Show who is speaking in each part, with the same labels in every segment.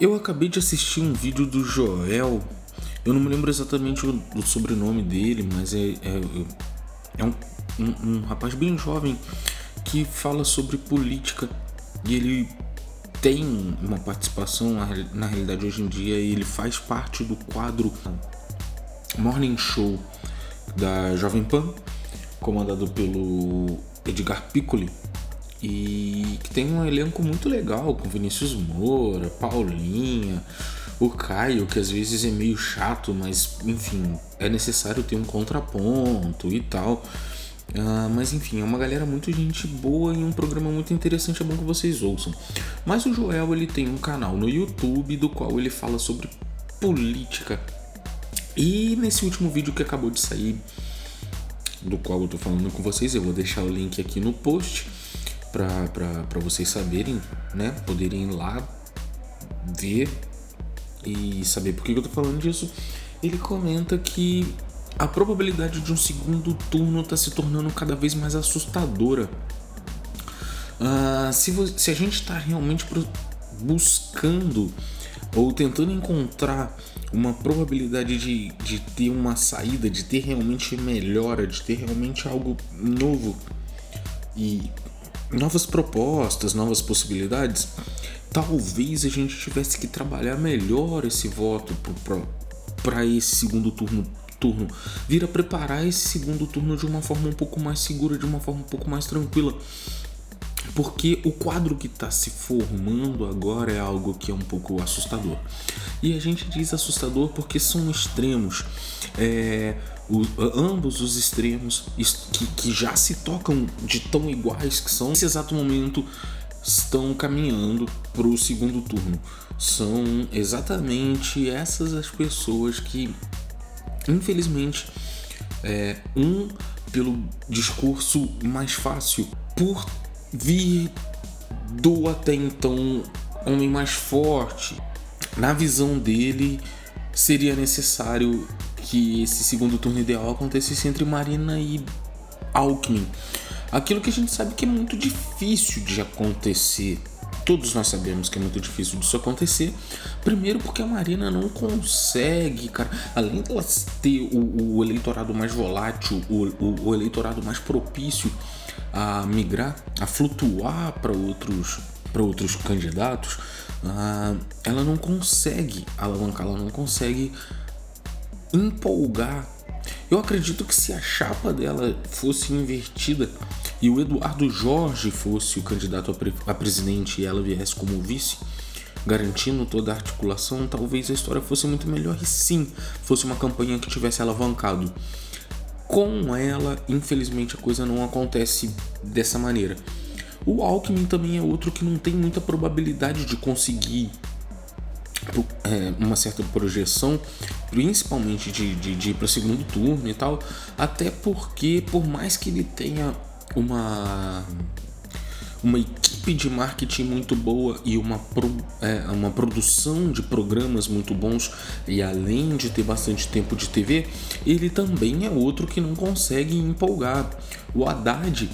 Speaker 1: Eu acabei de assistir um vídeo do Joel. Eu não me lembro exatamente o, o sobrenome dele, mas é, é, é um, um, um rapaz bem jovem que fala sobre política e ele tem uma participação na realidade hoje em dia ele faz parte do quadro Morning Show da Jovem Pan comandado pelo Edgar Piccoli e que tem um elenco muito legal com Vinícius Moura, Paulinha, o Caio, que às vezes é meio chato, mas enfim, é necessário ter um contraponto e tal. Uh, mas enfim, é uma galera muito gente boa e um programa muito interessante, é bom que vocês ouçam. Mas o Joel ele tem um canal no YouTube do qual ele fala sobre política. E nesse último vídeo que acabou de sair, do qual eu tô falando com vocês, eu vou deixar o link aqui no post para vocês saberem, né? Poderem ir lá ver e saber por que eu tô falando disso. Ele comenta que a probabilidade de um segundo turno está se tornando cada vez mais assustadora. Uh, se, se a gente está realmente buscando ou tentando encontrar uma probabilidade de, de ter uma saída, de ter realmente melhora, de ter realmente algo novo e novas propostas, novas possibilidades, talvez a gente tivesse que trabalhar melhor esse voto para esse segundo turno turno, vir a preparar esse segundo turno de uma forma um pouco mais segura, de uma forma um pouco mais tranquila. Porque o quadro que está se formando agora é algo que é um pouco assustador. E a gente diz assustador porque são extremos. É, o, ambos os extremos que, que já se tocam de tão iguais que são, nesse exato momento, estão caminhando para o segundo turno. São exatamente essas as pessoas que, infelizmente, é, um pelo discurso mais fácil, por vir do até então homem mais forte, na visão dele seria necessário que esse segundo turno ideal acontecesse entre Marina e Alckmin. Aquilo que a gente sabe que é muito difícil de acontecer. Todos nós sabemos que é muito difícil disso acontecer. Primeiro porque a Marina não consegue, cara. Além dela ter o, o eleitorado mais volátil, o, o, o eleitorado mais propício a migrar, a flutuar para outros para outros candidatos, uh, ela não consegue alavancar, ela não consegue empolgar. Eu acredito que se a chapa dela fosse invertida e o Eduardo Jorge fosse o candidato a presidente e ela viesse como vice, garantindo toda a articulação, talvez a história fosse muito melhor e sim fosse uma campanha que tivesse alavancado. Com ela, infelizmente, a coisa não acontece dessa maneira. O Alckmin também é outro que não tem muita probabilidade de conseguir é, uma certa projeção, principalmente de, de, de ir para o segundo turno e tal, até porque, por mais que ele tenha uma uma equipe de marketing muito boa e uma, pro, é, uma produção de programas muito bons, e além de ter bastante tempo de TV, ele também é outro que não consegue empolgar. O Haddad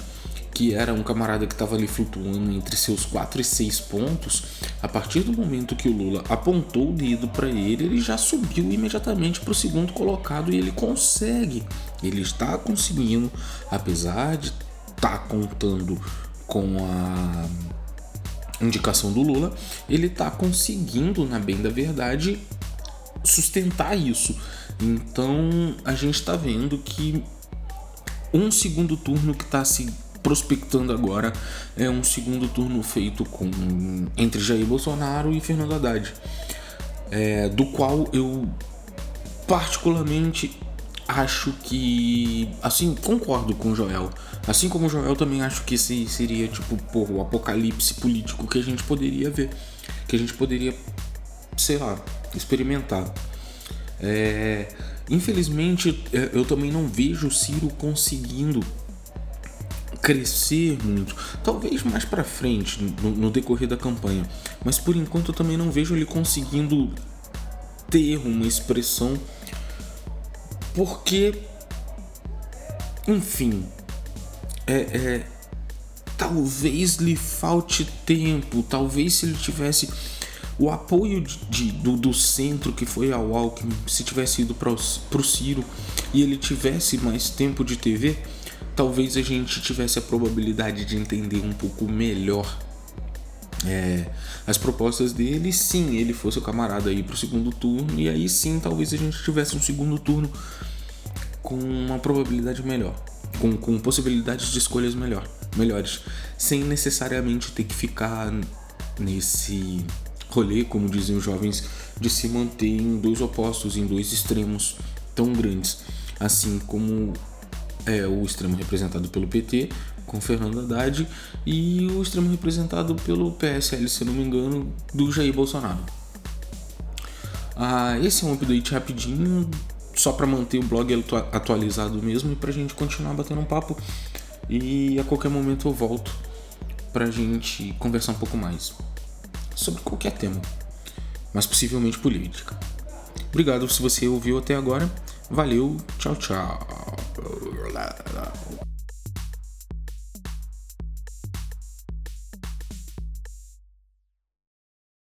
Speaker 1: que era um camarada que estava ali flutuando entre seus 4 e 6 pontos, a partir do momento que o Lula apontou o dedo para ele, ele já subiu imediatamente para o segundo colocado e ele consegue, ele está conseguindo, apesar de estar tá contando com a indicação do Lula, ele está conseguindo, na bem da verdade, sustentar isso. Então a gente está vendo que um segundo turno que está se prospectando agora é um segundo turno feito com entre Jair Bolsonaro e Fernando Haddad, é, do qual eu particularmente acho que assim concordo com o Joel assim como Joel também acho que esse seria tipo porra, o apocalipse político que a gente poderia ver que a gente poderia sei lá experimentar. É, infelizmente é, eu também não vejo o Ciro conseguindo crescer muito, talvez mais para frente no, no, decorrer da campanha, mas por enquanto eu também não vejo ele conseguindo ter uma expressão, porque, enfim, é, é talvez lhe falte tempo, talvez se ele tivesse o apoio de, do, do, centro que foi ao Alckmin, se tivesse ido para o Ciro e ele tivesse mais tempo de TV, talvez a gente tivesse a probabilidade de entender um pouco melhor é, as propostas dele. Sim, ele fosse o camarada aí para o segundo turno, e aí sim talvez a gente tivesse um segundo turno com uma probabilidade melhor, com, com possibilidades de escolhas melhor, melhores, sem necessariamente ter que ficar nesse rolê, como dizem os jovens, de se manter em dois opostos, em dois extremos tão grandes, assim como é o extremo representado pelo PT com Fernando Haddad e o extremo representado pelo PSL, se não me engano, do Jair Bolsonaro. Ah, esse é um update rapidinho, só para manter o blog atualizado mesmo e para a gente continuar batendo um papo. E a qualquer momento eu volto para a gente conversar um pouco mais sobre qualquer tema, mas possivelmente política. Obrigado se você ouviu até agora. Valeu, tchau, tchau.